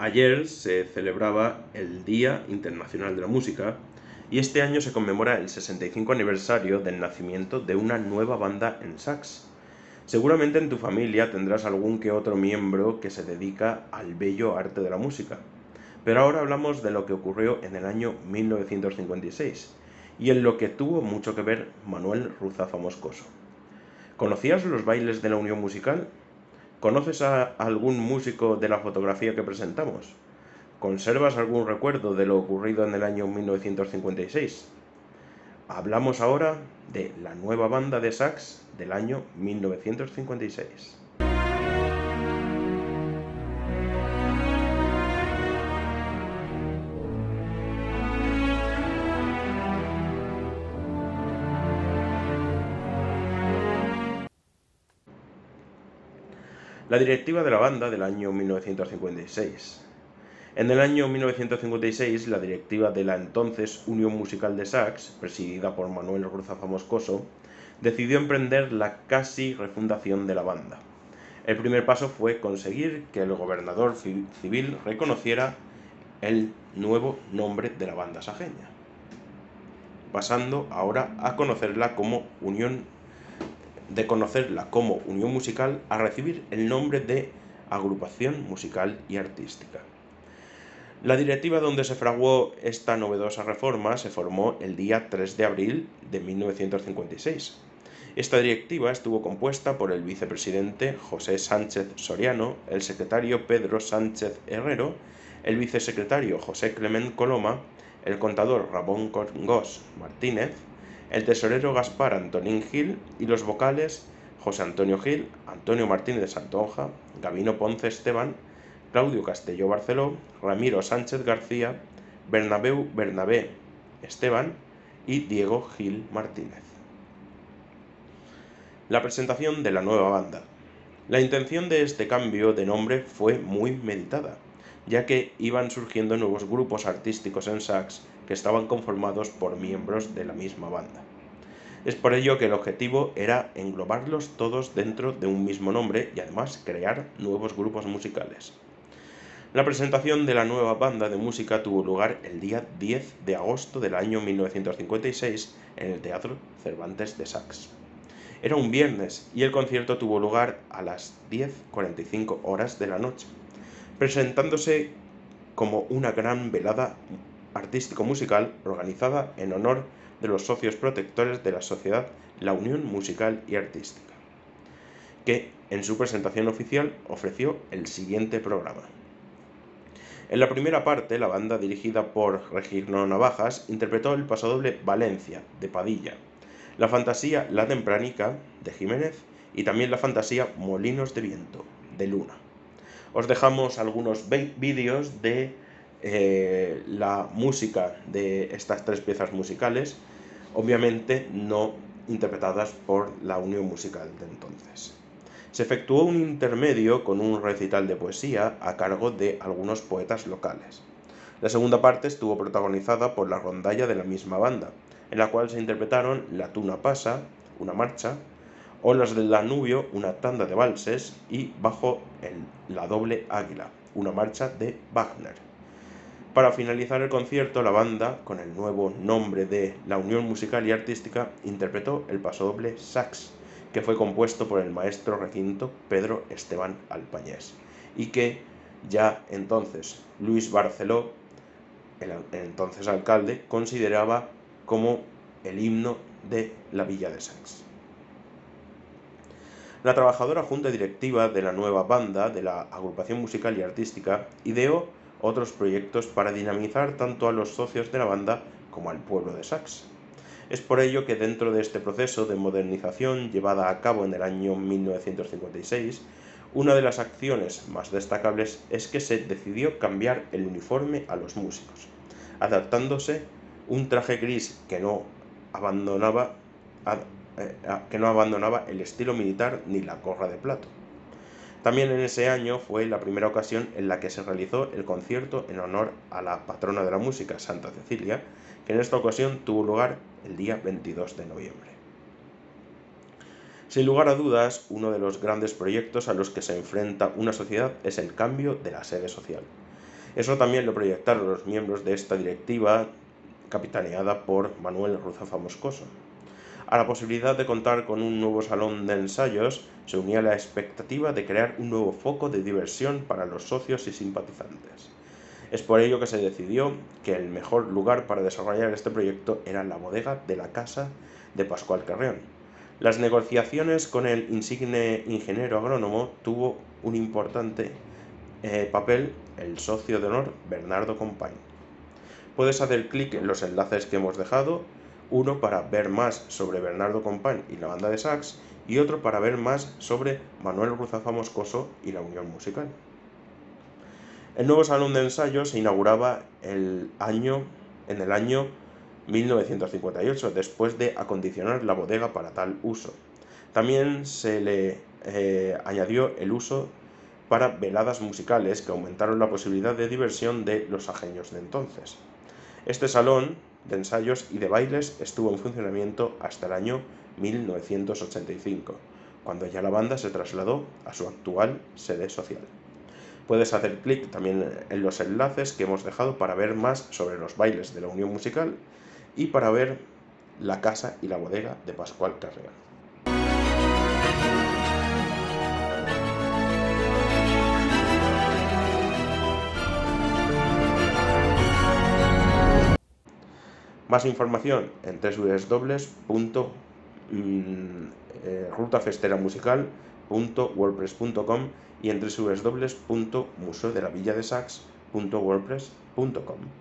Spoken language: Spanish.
Ayer se celebraba el Día Internacional de la Música y este año se conmemora el 65 aniversario del nacimiento de una nueva banda en sax. Seguramente en tu familia tendrás algún que otro miembro que se dedica al bello arte de la música. Pero ahora hablamos de lo que ocurrió en el año 1956 y en lo que tuvo mucho que ver Manuel Ruzafa Moscoso. ¿Conocías los bailes de la Unión Musical? ¿Conoces a algún músico de la fotografía que presentamos? ¿Conservas algún recuerdo de lo ocurrido en el año 1956? Hablamos ahora de la nueva banda de sax del año 1956. La directiva de la banda del año 1956. En el año 1956, la directiva de la entonces Unión Musical de Sax, presidida por Manuel Ruzafa Moscoso, decidió emprender la casi refundación de la banda. El primer paso fue conseguir que el gobernador civil reconociera el nuevo nombre de la banda sajeña, pasando ahora a conocerla como Unión de conocerla como unión musical a recibir el nombre de agrupación musical y artística. La directiva donde se fraguó esta novedosa reforma se formó el día 3 de abril de 1956. Esta directiva estuvo compuesta por el vicepresidente José Sánchez Soriano, el secretario Pedro Sánchez Herrero, el vicesecretario José Clement Coloma, el contador Ramón Congos Martínez, el tesorero Gaspar Antonín Gil y los vocales José Antonio Gil, Antonio Martínez Santonja, Gabino Ponce Esteban, Claudio Castelló Barceló, Ramiro Sánchez García, Bernabeu Bernabé Esteban y Diego Gil Martínez. La presentación de la nueva banda. La intención de este cambio de nombre fue muy meditada, ya que iban surgiendo nuevos grupos artísticos en sax que estaban conformados por miembros de la misma banda. Es por ello que el objetivo era englobarlos todos dentro de un mismo nombre y además crear nuevos grupos musicales. La presentación de la nueva banda de música tuvo lugar el día 10 de agosto del año 1956 en el Teatro Cervantes de Sax. Era un viernes y el concierto tuvo lugar a las 10.45 horas de la noche, presentándose como una gran velada artístico-musical organizada en honor de los socios protectores de la sociedad La Unión Musical y Artística, que en su presentación oficial ofreció el siguiente programa. En la primera parte, la banda dirigida por Regino Navajas interpretó el pasodoble Valencia, de Padilla, la fantasía La Tempranica, de Jiménez, y también la fantasía Molinos de Viento, de Luna. Os dejamos algunos vídeos de eh, la música de estas tres piezas musicales, obviamente no interpretadas por la Unión Musical de entonces. Se efectuó un intermedio con un recital de poesía a cargo de algunos poetas locales. La segunda parte estuvo protagonizada por la rondalla de la misma banda, en la cual se interpretaron La Tuna Pasa, una marcha, Olas del Danubio, una tanda de valses y Bajo la Doble Águila, una marcha de Wagner. Para finalizar el concierto, la banda, con el nuevo nombre de La Unión Musical y Artística, interpretó el pasodoble Sax, que fue compuesto por el maestro requinto Pedro Esteban Alpañés, y que ya entonces Luis Barceló, el entonces alcalde, consideraba como el himno de la Villa de Sax. La trabajadora junta directiva de la nueva banda de la agrupación musical y artística ideó otros proyectos para dinamizar tanto a los socios de la banda como al pueblo de Sax. Es por ello que dentro de este proceso de modernización llevada a cabo en el año 1956, una de las acciones más destacables es que se decidió cambiar el uniforme a los músicos, adaptándose un traje gris que no abandonaba, eh, que no abandonaba el estilo militar ni la gorra de plato. También en ese año fue la primera ocasión en la que se realizó el concierto en honor a la patrona de la música, Santa Cecilia, que en esta ocasión tuvo lugar el día 22 de noviembre. Sin lugar a dudas, uno de los grandes proyectos a los que se enfrenta una sociedad es el cambio de la sede social. Eso también lo proyectaron los miembros de esta directiva, capitaneada por Manuel Ruzafa Moscoso. A la posibilidad de contar con un nuevo salón de ensayos se unía la expectativa de crear un nuevo foco de diversión para los socios y simpatizantes. Es por ello que se decidió que el mejor lugar para desarrollar este proyecto era la bodega de la casa de Pascual Carreón. Las negociaciones con el insigne ingeniero agrónomo tuvo un importante eh, papel el socio de honor Bernardo Compañ. Puedes hacer clic en los enlaces que hemos dejado, uno para ver más sobre Bernardo Compañ y la banda de sax y otro para ver más sobre Manuel Ruzafa Moscoso y la Unión Musical. El nuevo salón de ensayo se inauguraba el año, en el año 1958, después de acondicionar la bodega para tal uso. También se le eh, añadió el uso para veladas musicales que aumentaron la posibilidad de diversión de los ajeños de entonces. Este salón de ensayos y de bailes estuvo en funcionamiento hasta el año 1985, cuando ya la banda se trasladó a su actual sede social. Puedes hacer clic también en los enlaces que hemos dejado para ver más sobre los bailes de la Unión Musical y para ver la casa y la bodega de Pascual Carreón. Más información en www.rutafesteramusical.wordpress.com y en www.museodelavilladesax.wordpress.com.